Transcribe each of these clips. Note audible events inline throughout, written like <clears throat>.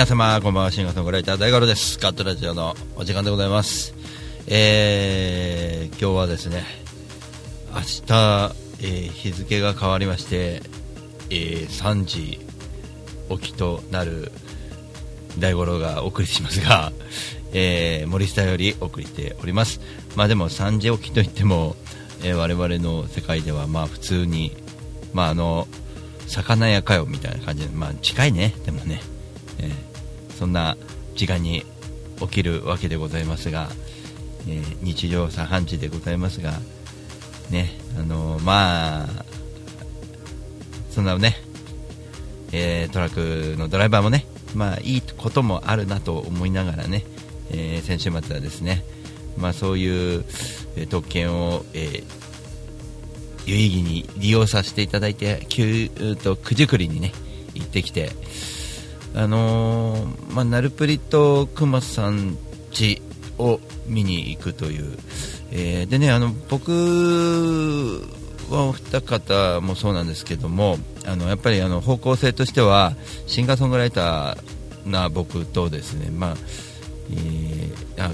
皆様こんばんは。シンガーソングライター大五郎です。ガットラジオのお時間でございます。えー、今日はですね明日、えー日付が変わりまして、えー3時起きとなる大五郎がお送りしますが、<laughs> えー森下よりお送りしております。まあでも3時起きといっても、えー我々の世界ではまあ普通にまああの魚屋かよみたいな感じでまあ近いね。でもね、えーそんな時間に起きるわけでございますが、えー日常茶飯事でございますがねあのまあそんなね、えートラックのドライバーもね、まあ、いいこともあるなと思いながらね、えー先週末はですね、まあ、そういう、特権を、え有意義に利用させていただいて、きゅうと九十九里にね行ってきて、あのーまあ、ナルプリとクマさん家を見に行くという、えーでねあの僕はお二方もそうなんですけどもあのやっぱりあの方向性としてはシンガーソングライターな僕とですね、まあえーあ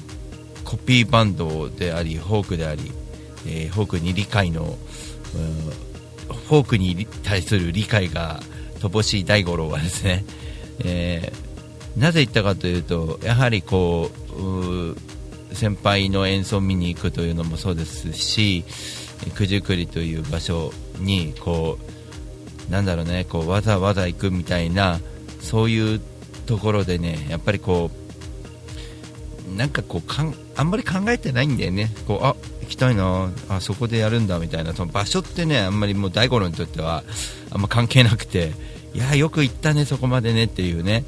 コピーバンドでありフォークであり、えーフォークに理解の、うんフォークに対する理解が乏しい大五郎はですね、えーなぜ言ったかというとやはりこう先輩の演奏を見に行くというのもそうですし九十九里という場所にこうなんだろうねこうわざわざ行くみたいなそういうところでねやっぱりこうなんかこうかんあんまり考えてないんだよね。こうあ行きたいなあそこでやるんだみたいなその場所ってねあんまりもう大五郎にとってはあんま関係なくていやよく行ったねそこまでねっていうね。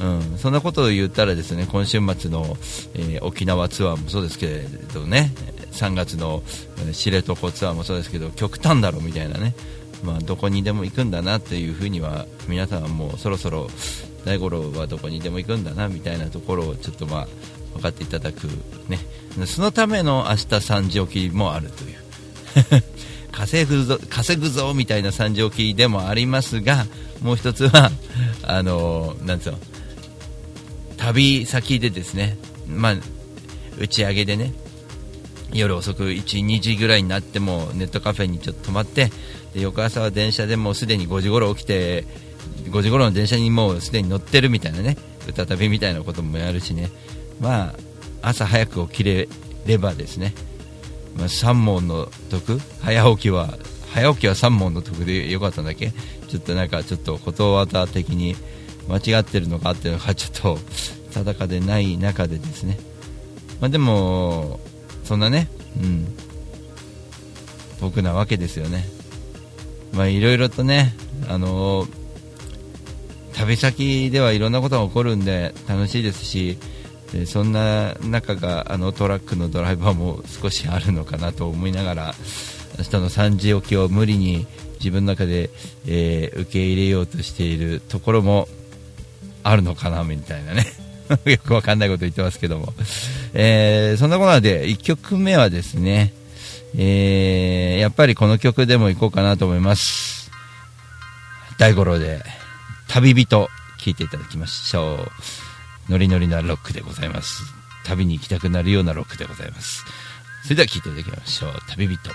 うん、そんなことを言ったらですね今週末の、えー沖縄ツアーもそうですけれどね。3月のえ知床ツアーもそうですけど極端だろみたいなね、まあ、どこにでも行くんだなっていうふうには皆さんはもうそろそろ大五郎はどこにでも行くんだなみたいなところをちょっとまあ分かっていただくね。そのための明日3時起きもあるという。稼ぐぞ稼ぐぞみたいな3時起きでもありますがもう一つは <laughs> あのなんつうの旅先でですね、まあ、打ち上げでね夜遅く1、2時ぐらいになってもネットカフェにちょっと泊まってで翌朝は電車でもうすでに5時頃起きて5時頃の電車にもうすでに乗ってるみたいなね歌旅みたいなこともやるしね。まあ朝早く起きれればですね、まあ、3問の得？早起きは早起きは3問の得でよかったんだっけ？ちょっとなんかちょっとことわざ的に間違ってるのかってるのかちょっと <laughs> 定かでない中でですね、まあ、でもそんなね、うん、僕なわけですよね。まあいろいろとねあの旅先ではいろんなことが起こるんで楽しいですしでそんな中があのトラックのドライバーも少しあるのかなと思いながら明日の3時起きを無理に自分の中で、えー受け入れようとしているところもあるのかなみたいなね。<laughs> よくわかんないこと言ってますけども、えーそんなことなので1曲目はですね、えーやっぱりこの曲でも行こうかなと思います。大五郎で旅人聴いていただきましょう。ノリノリなロックでございます。旅に行きたくなるようなロックでございます。それでは聴いていただきましょう。旅人。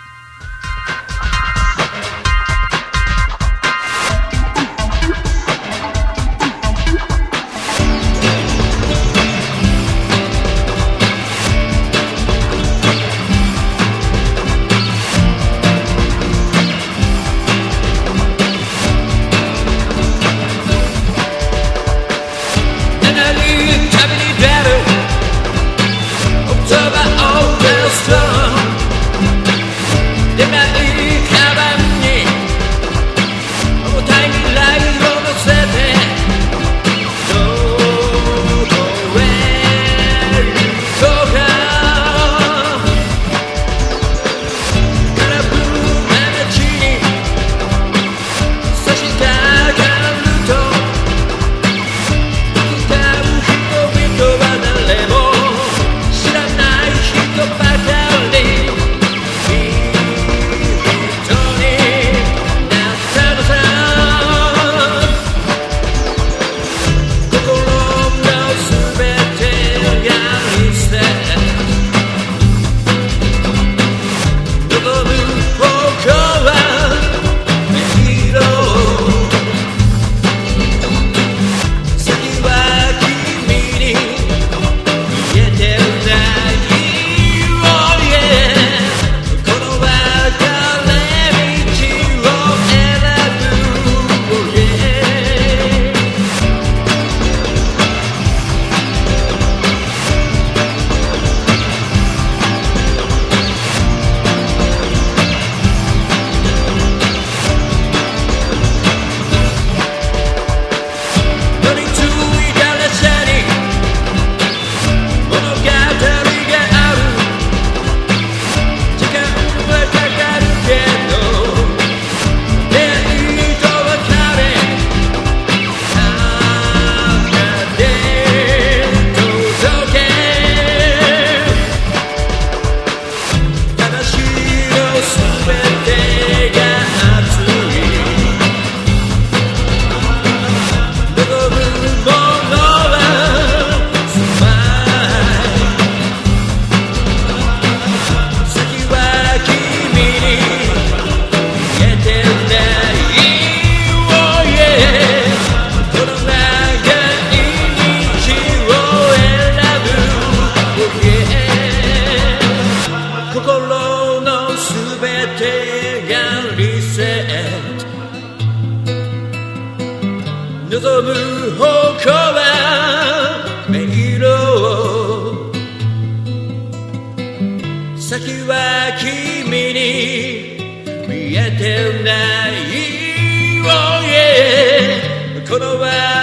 Yeah こ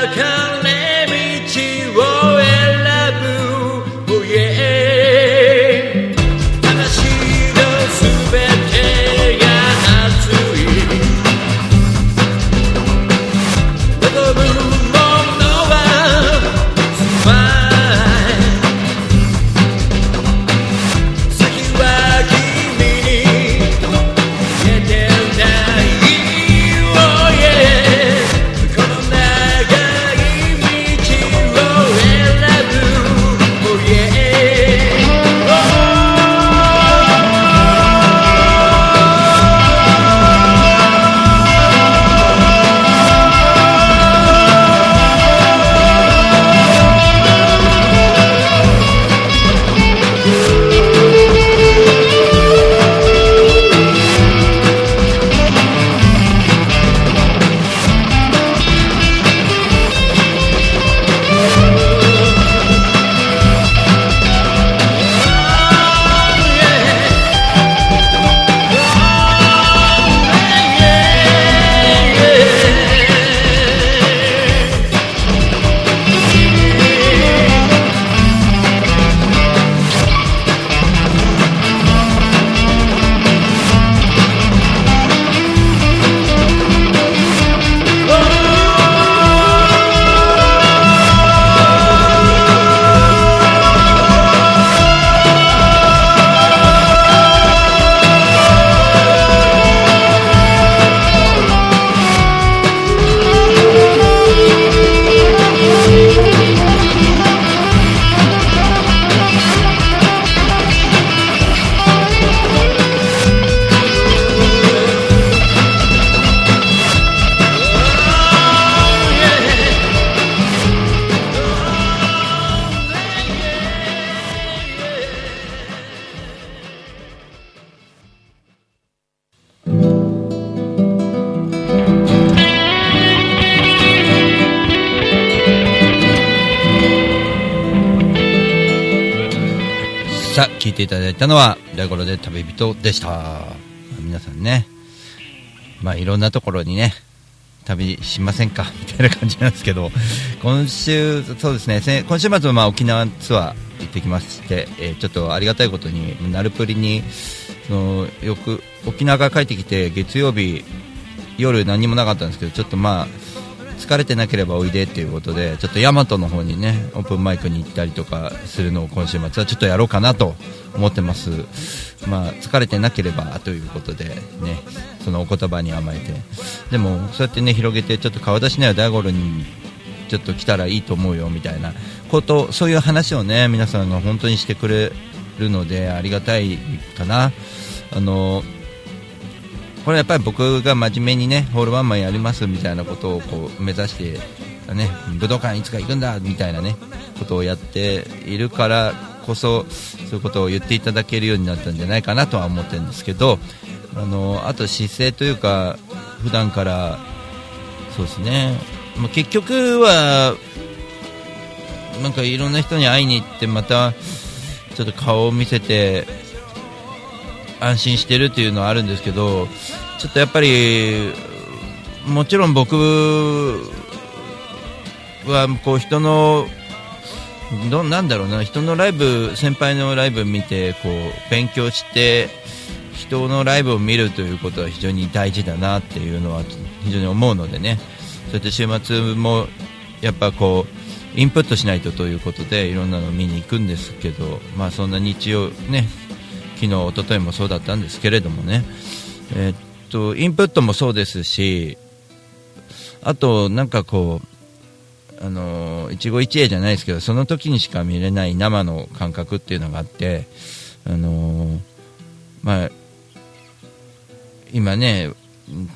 ていただいたのは、ラゴロで旅人でした。皆さんね、まあいろんなところにね、旅しませんか？<laughs> みたいな感じなんですけど、今週、そうですね、今週末はまあ沖縄ツアー行ってきまして、えーちょっとありがたいことに、ナルプリに、そのよく沖縄から帰ってきて、月曜日、夜何もなかったんですけど、ちょっとまあ、疲れてなければおいでっていうことで、ちょっと大和の方にね、オープンマイクに行ったりとかするのを今週末はちょっとやろうかなと思ってます。まあ、疲れてなければということで、ね、そのお言葉に甘えて。でも、そうやってね、広げて、ちょっと顔出しなよ、大五郎にちょっと来たらいいと思うよ、みたいなこと、そういう話をね、皆さんが本当にしてくれるので、ありがたいかな。あの、これやっぱり僕が真面目にねホールワンマンやりますみたいなことをこう目指して、ね、武道館いつか行くんだみたいなねことをやっているからこそそういうことを言っていただけるようになったんじゃないかなとは思ってるんですけどあのあと姿勢というか普段からそうですね、まあ、結局はなんかいろんな人に会いに行ってまたちょっと顔を見せて安心してるっていうのはあるんですけどちょっとやっぱりもちろん僕はこう人のどなんだろうな人のライブ先輩のライブ見てこう勉強して人のライブを見るということは非常に大事だなっていうのは非常に思うのでね。そうやって週末もやっぱこうインプットしないとということでいろんなの見に行くんですけどまあそんな日曜ね昨日一昨日もそうだったんですけれどもね。えーっとインプットもそうですしあとなんかこうあの一期一会じゃないですけどその時にしか見れない生の感覚っていうのがあってあのまあ今ね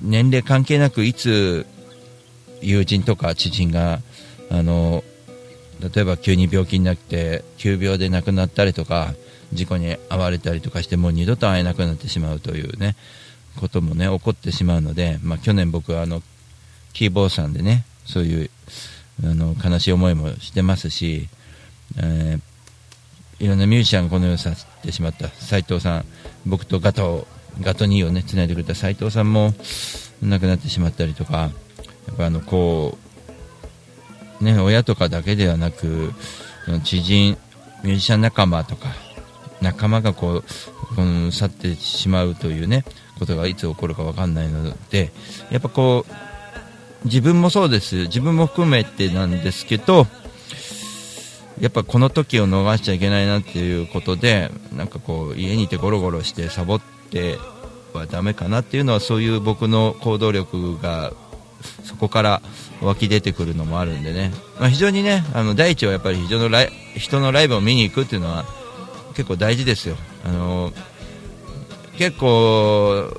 年齢関係なくいつ友人とか知人があの例えば急に病気になって急病で亡くなったりとか事故に遭われたりとかしてもう二度と会えなくなってしまうというねこともね起こってしまうので、まあ、去年僕はあのキーボーさんでねそういうあの悲しい思いもしてますし、えーいろんなミュージシャンがこの世を去ってしまった斉藤さん僕とガトガト2をねつないでくれた斉藤さんも亡くなってしまったりとかやっぱあのこうね親とかだけではなく知人ミュージシャン仲間とか仲間がこうこの去ってしまうというねことがいつ起こるか分かんないのでやっぱこう自分もそうです。自分も含めてなんですけどやっぱこの時を逃しちゃいけないなっていうことでなんかこう家にいてゴロゴロしてサボってはダメかなっていうのはそういう僕の行動力がそこから湧き出てくるのもあるんでね、まあ、非常にねあの第一はやっぱり人のライ人のライブを見に行くっていうのは結構大事ですよ。あの結構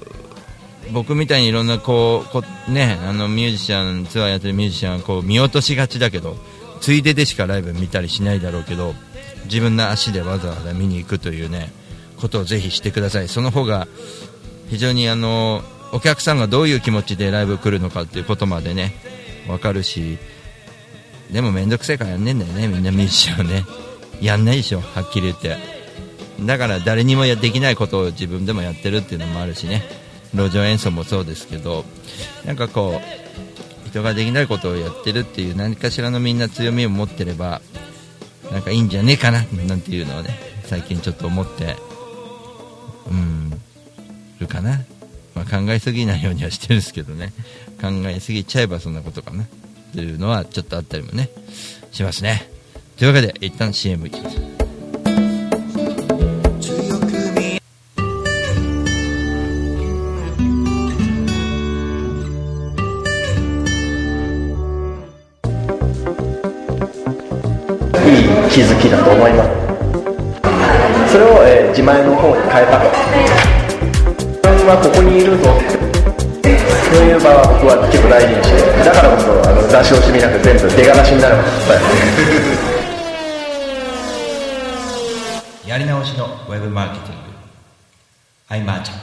僕みたいにいろんなこうこねあのミュージシャンツアーやってるミュージシャンはこう見落としがちだけどついででしかライブ見たりしないだろうけど自分の足でわざわざ見に行くというねことをぜひしてください。その方が非常にあのお客さんがどういう気持ちでライブ来るのかっていうことまでね分かるしでも面倒くせえからやんねえんだよねみんなミュージシャンはね。やんないでしょはっきり言って。だから誰にもやできないことを自分でもやってるっていうのもあるしね。路上演奏もそうですけどなんかこう人ができないことをやってるっていう何かしらのみんな強みを持ってればなんかいいんじゃねえかななんていうのをね最近ちょっと思ってうんるかな、まあ、考えすぎないようにはしてるんですけどね。考えすぎちゃえばそんなことかな。っていうのはちょっとあったりもねしますね。というわけで一旦 CM いきます。気づきだと思います。それを、えー自前の方に変えたと。自分はここにいるぞ。そういう場は僕は結構大事にしてだからこそあの出し惜しみなく全部出がらしになる <laughs> やり直しのウェブマーケティング。アイマーチャン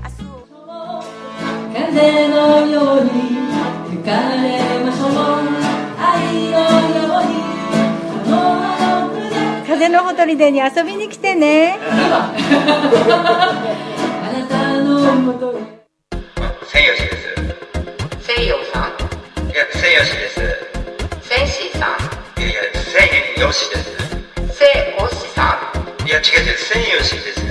風のように吹かれましょう愛のようにあのあの船風のほとりでに遊びに来てねあなたのもとに千吉です。西洋さん。いや千吉です。センシーさん。いやです。さん。いや違う違う。千吉です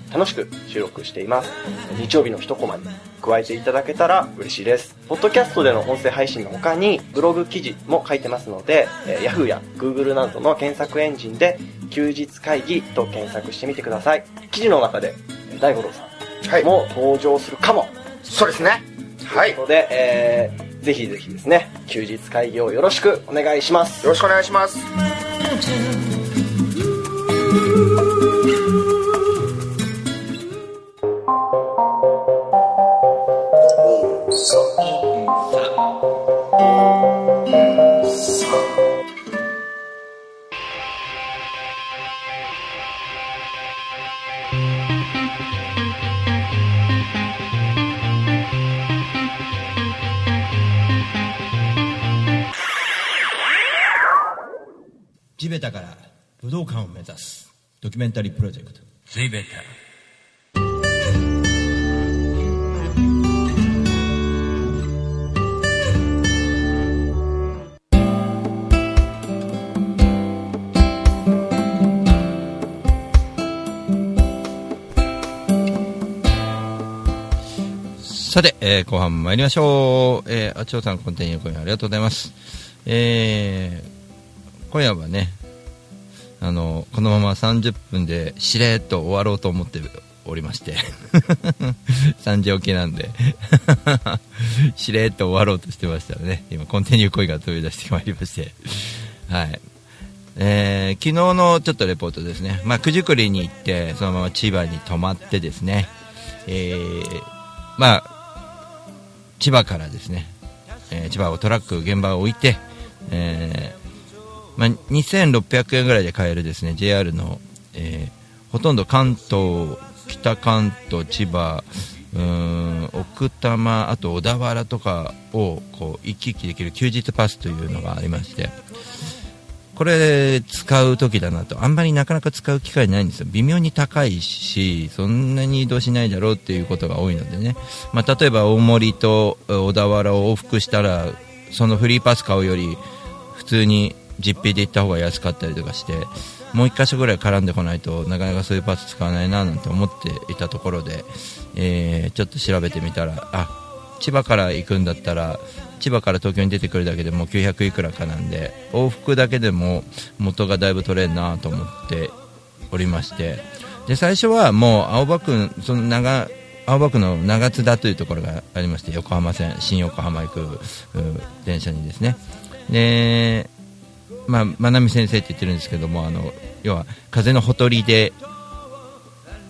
楽しく収録しています。日曜日の一コマに加えていただけたら嬉しいです。ポッドキャストでの音声配信の他にブログ記事も書いてますので、えー Yahoo や Google などの検索エンジンで休日会議と検索してみてください。記事の中でえー大五郎さんも登場するかも、そうですね。はい。よということで、えーぜひぜひですね、休日会議をよろしくお願いします。ろしくお願いしますメンタリープロジェクト。Be タさて、えー、後半参りましょう。えー、あちおさん、コンテニュー今夜ありがとうございます。えー、今夜はね、あの、このまま30分でしれっと終わろうと思っておりまして、<laughs> 3時起きなんで、<laughs> しれっと終わろうとしてましたらね、今、コンテニューコインが飛び出してまいりまして、はい。えー昨日のちょっとレポートですね、まあ、九十九里に行って、そのまま千葉に泊まってですね、えーまあ、千葉からですね、えー千葉をトラック現場を置いて、えーまあ、2600円ぐらいで買えるですね。JR の、えーほとんど関東、北関東、千葉、うーん奥多摩、あと小田原とかをこう行き来できる休日パスというのがありまして、これ使う時だなと。あんまりなかなか使う機会ないんですよ。微妙に高いしそんなに移動しないだろうっていうことが多いのでね、まあ、例えば大森と小田原を往復したらそのフリーパス買うより普通に実費で行った方が安かったりとかしてもう1箇所ぐらい絡んでこないとなかなかそういうパス使わないななんて思っていたところで、えーちょっと調べてみたらあ千葉から行くんだったら千葉から東京に出てくるだけでも900いくらかなんで往復だけでも元がだいぶ取れるなと思っておりまして。で最初はもう青葉区その長青葉区の長津田というところがありまして横浜線新横浜行く電車にですね。でまあ、真奈美先生って言ってるんですけどもあの要は風のほとりで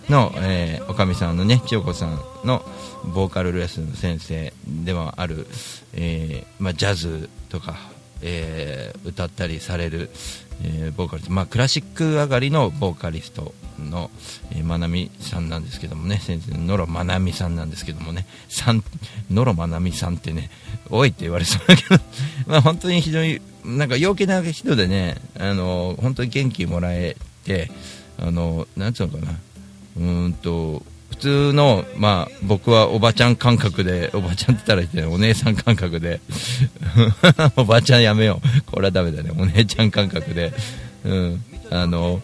の、えーおかみさんのね千代子さんのボーカルレッスンの先生でもある、えーまあ、ジャズとか、えー歌ったりされる、えーボーカリスト、まあ、クラシック上がりのボーカリストの、えーまなみさんなんですけどもね。先生の野呂まなみさんなんですけどもね。さん野呂まなみさんってねおいって言われそうだけど、<laughs> まあ、本当に非常になんか陽気な人でねあの本当に元気もらえてあのなんつうのかな。うーんと通の、まあ、僕はおばちゃん感覚で、おばちゃんって言ったらお姉さん感覚で、<laughs> おばちゃんやめよう、これはダメだね、お姉ちゃん感覚で、うん、あの、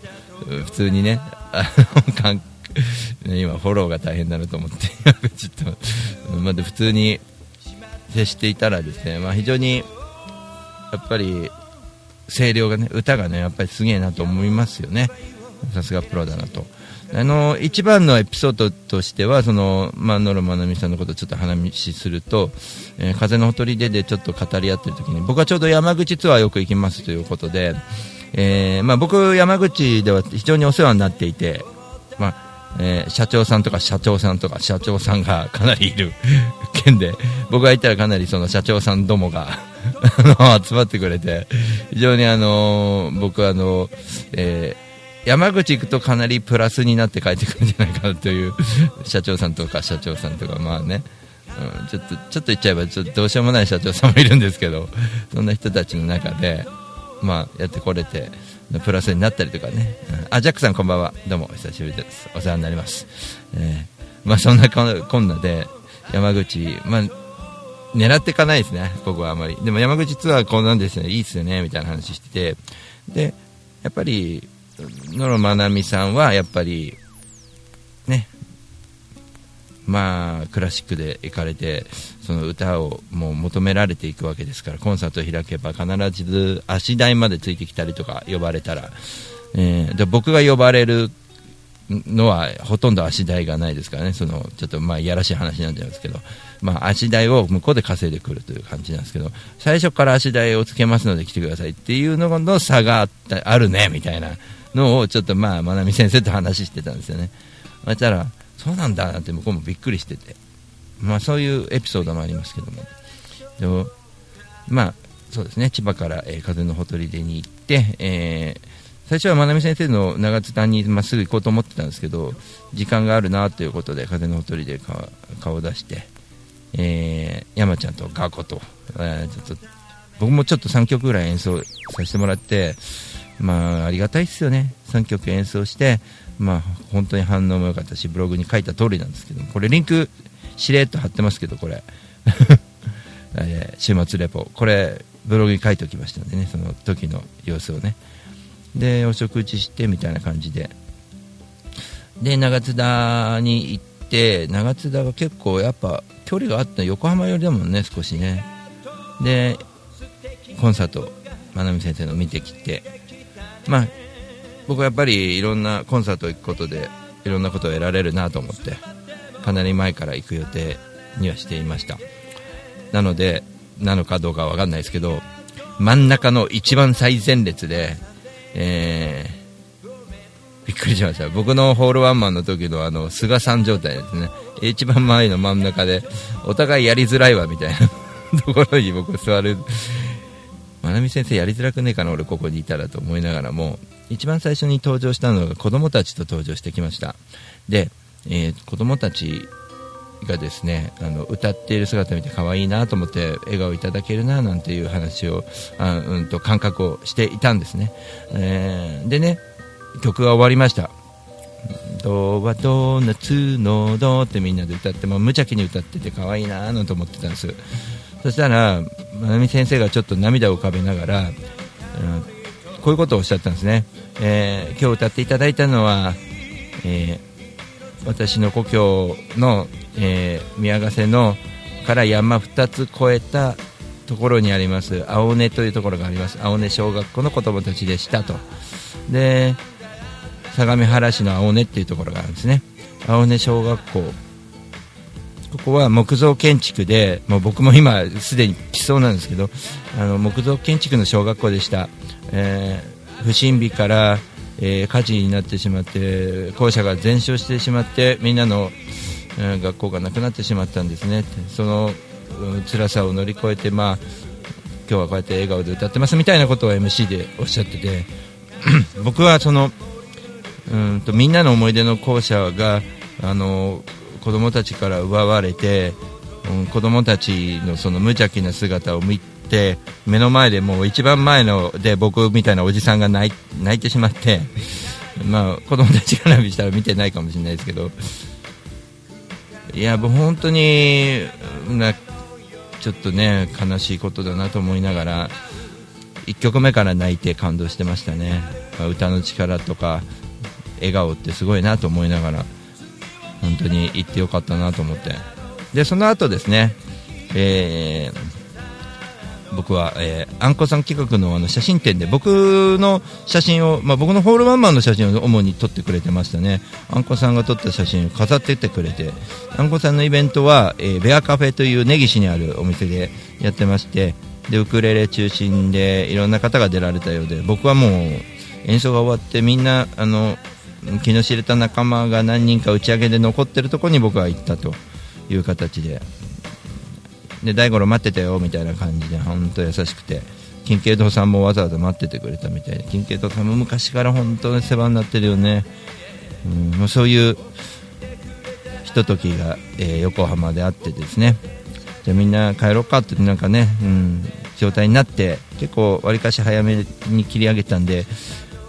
普通にね、あの今、フォローが大変だなと思って、<laughs> ちょっと、まあ、普通に接していたらですね、まあ、非常に、やっぱり、声量がね、歌がね、やっぱりすげえなと思いますよね。さすがプロだなと。あの、一番のエピソードとしては、その、まあ、野呂まなみさんのことをちょっと話すると、えー風のほとりででちょっと語り合ってる時に、僕はちょうど山口ツアーよく行きますということで、えーまあ、僕、山口では非常にお世話になっていて、まあ、えー社長さんとか社長さんとか社長さんがかなりいる <laughs> 県で、僕が行ったらかなりその社長さんどもが <laughs> あの集まってくれて、非常にあの僕はあの、えー山口行くとかなりプラスになって帰ってくるんじゃないかなという社長さんとか社長さんとか、まあね、うん、ちょっとちょっと言っちゃえばちょっとどうしようもない社長さんもいるんですけど、そんな人たちの中で、まあ、やってこれて、プラスになったりとかね、うんあジャックさん、こんばんは、どうも。久しぶりです、お世話になります。えーまあ、そんなこんなで、山口、まあ、狙っていかないですね、僕はあまり。でも山口ツアーこうなんですね、いいっすよね、みたいな話してて、で、やっぱり、野呂まなみさんは、やっぱり、ね、まあ、クラシックで行かれて、その歌をもう求められていくわけですから、コンサートを開けば必ず足台までついてきたりとか呼ばれたら、えーで僕が呼ばれるのはほとんど足代がないですからね、そのちょっとまあいやらしい話なんじゃないですけど、まあ、足代を向こうで稼いでくるという感じなんですけど、最初から足代をつけますので来てくださいっていうのの差があったあるねみたいなのをちょっとまあ、まなみ先生と話してたんですよね。そしたら、そうなんだなんて向こうもびっくりしてて、まあそういうエピソードもありますけども、でもまあそうですね、千葉から、えー風のほとりでに行って、えー最初はまなみ先生の長津田にまっすぐ行こうと思ってたんですけど、時間があるなということで、風のほとりで顔顔を出して、えー山ちゃんとガコと、えーちょっと僕もちょっと3曲ぐらい演奏させてもらって、まあ、ありがたいですよね、3曲演奏して、まあ、本当に反応も良かったし、ブログに書いた通りなんですけど、これ、リンク、しれっと貼ってますけど、これ、<laughs> えー週末レポ、これ、ブログに書いておきましたんでね、その時の様子をね。で、お食事してみたいな感じで、で、長津田に行って長津田が結構やっぱ距離があった横浜寄りだもんね少しね。でコンサート真奈美先生の見てきて。まあ僕はやっぱりいろんなコンサート行くことでいろんなことを得られるなと思ってかなり前から行く予定にはしていました。なのでなのかどうかは分かんないですけど真ん中の一番最前列で、えーびっくりしました。僕のホールワンマンの時のあの菅さん状態ですね。一番前の真ん中でお互いやりづらいわみたいなところに僕座るまなみ先生やりづらくねえかな俺ここにいたらと思いながらも一番最初に登場したのが子供たちと登場してきました。で、えー子供たちがですねあの歌っている姿見て可愛いなと思って笑顔いただけるななんていう話をあ、うん、と感覚をしていたんですね、えーでね曲が終わりました「ドはドーナツのド」ってみんなで歌って、まあ、無邪気に歌ってて可愛いなーなんて思ってたんです。そしたらまなみ先生がちょっと涙を浮かべながら、こういうことをおっしゃったんですね、えー今日歌っていただいたのは、えー私の故郷の、えー宮ヶ瀬のから山2つ越えたところにあります青根というところがあります。青根小学校の子供たちでしたと。で相模原市の青根っていうところがあるんですね。青根小学校。ここは木造建築でもう僕も今すでに来そうなんですけどあの木造建築の小学校でした、えー不審火から、えー火事になってしまって校舎が全焼してしまってみんなの、えー学校がなくなってしまったんですね。そのうん辛さを乗り越えてまあ今日はこうやって笑顔で歌ってますみたいなことを MC でおっしゃってて <clears throat> 僕はそのうんとみんなの思い出の校舎があの子供たちから奪われて、うん、子供たちのその無邪気な姿を見て目の前でもう一番前ので僕みたいなおじさんが泣い <laughs> 泣いてしまって、まあ、子供たちから見たら見てないかもしれないですけど。いやもう本当になちょっとね悲しいことだなと思いながら1曲目から泣いて感動してましたね、まあ歌の力とか笑顔ってすごいなと思いながら。本当に行ってよかったなと思って。でその後ですね、えー僕は、えー、あんこさん企画のあの写真展で僕の写真を、まあ、僕のホールワンマンの写真を主に撮ってくれてましたね。あんこさんが撮った写真を飾ってってくれてあんこさんのイベントは、えーベアカフェという根岸にあるお店でやってましてでウクレレ中心でいろんな方が出られたようで僕はもう演奏が終わってみんなあの気の知れた仲間が何人か打ち上げで残ってるところに僕は行ったという形で。で大五郎待ってたよみたいな感じで本当優しくて。金慶堂さんもわざわざ待っててくれたみたいで。金慶堂さんも昔から本当に世話になってるよね、うん、もうそういうひとときが、えー横浜であってですね。じゃみんな帰ろうかってなんかね、うん、状態になって結構わりかし早めに切り上げたんで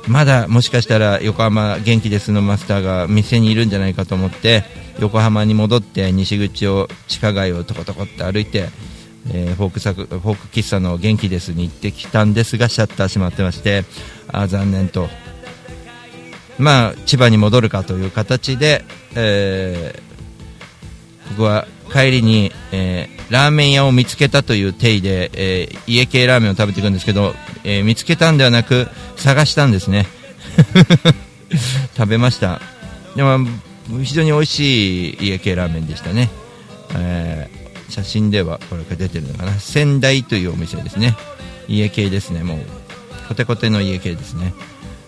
まだもしかしたら横浜元気ですのマスターが店にいるんじゃないかと思って横浜に戻って西口を地下街をとことこって歩いて、えーフォークサクフォーク喫茶の元気ですに行ってきたんですがシャッター閉まってましてあ残念と。まあ千葉に戻るかという形で、えー僕は帰りに、えーラーメン屋を見つけたという体で、えー家系ラーメンを食べていくんですけど、えー見つけたんではなく探したんですね。<laughs> 食べました。でも非常に美味しい家系ラーメンでしたね、えー写真ではこれが出てるのかな。仙台というお店ですね。家系ですね。もうコテコテの家系ですね。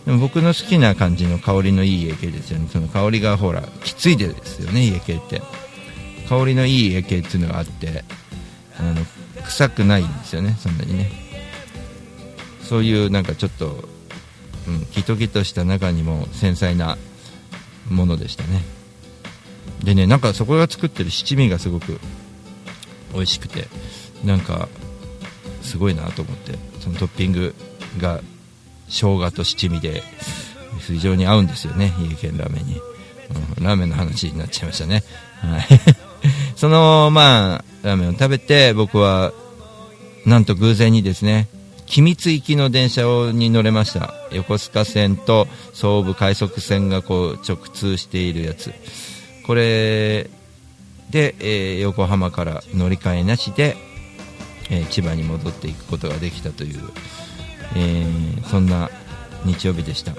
でも僕の好きな感じの香りのいい家系ですよね。その香りがほらきついですよね家系って。香りのいい家系っていうのがあってあの臭くないんですよねそんなにね。そういうなんかちょっと、うん、キトキトした中にも繊細なものでしたね。でねなんかそこが作ってる七味がすごく美味しくてなんかすごいなと思ってそのトッピングが生姜と七味で非常に合うんですよね家系ラーメンに、うんラーメンの話になっちゃいましたね。はい。そのまあラーメンを食べて僕はなんと偶然にですね君津行きの電車に乗れました。横須賀線と総武快速線がこう直通しているやつ。これで、えー横浜から乗り換えなしで、えー千葉に戻っていくことができたという、えーそんな日曜日でした。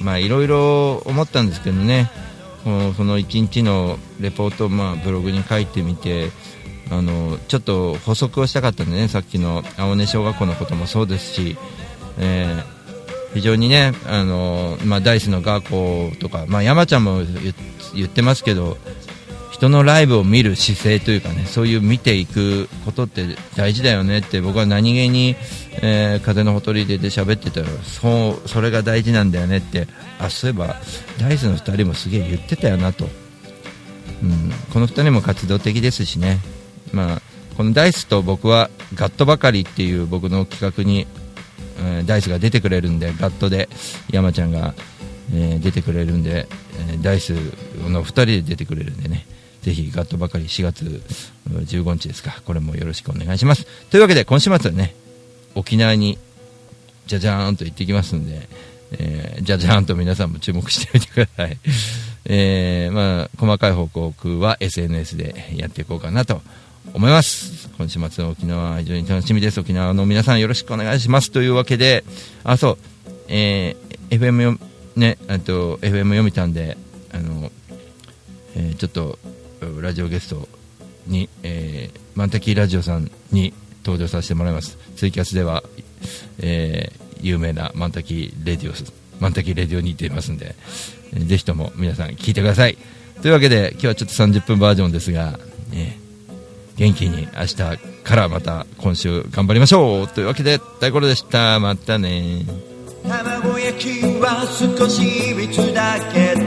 まあいろいろ思ったんですけどね。その1日のレポートをまあブログに書いてみてあのちょっと補足をしたかったんでねさっきの青根小学校のこともそうですし、えー非常にねあの、まあ、ダイスの学校とか、まあ、山ちゃんも言ってますけど人のライブを見る姿勢というかねそういう見ていくことって大事だよねって僕は何気に、えー風のほとりでで喋ってたらそうそれが大事なんだよねってあそういえばダイスの2人もすげえ言ってたよなと、うん、この2人も活動的ですしね、まあ、このダイスと僕はガットばかりっていう僕の企画に、えーダイスが出てくれるんでガットで山ちゃんが、えー出てくれるんで、えダイスの2人で出てくれるんでね。ぜひガットばかり4月15日ですか。これもよろしくお願いします。というわけで今週末はね沖縄にじゃじゃーんと行ってきますんで、えーじゃじゃーんと皆さんも注目してみてください、<laughs> えーまあ、細かい報告は SNS でやっていこうかなと思います。今週末の沖縄は非常に楽しみです。沖縄の皆さんよろしくお願いします。というわけであそう、えー FM よねあと FM 読みたんであの、えーちょっとラジオゲストに、えーマンタキーラジオさんに登場させてもらいます。ツイキャスでは、えー有名なマンタキーレディオスマンタキーレディオに行っていますんで、えーぜひとも皆さん聞いてください。というわけで今日はちょっと30分バージョンですが、ね元気に明日からまた今週頑張りましょう。というわけで大五郎でした。またね卵焼きは少し蜜だけ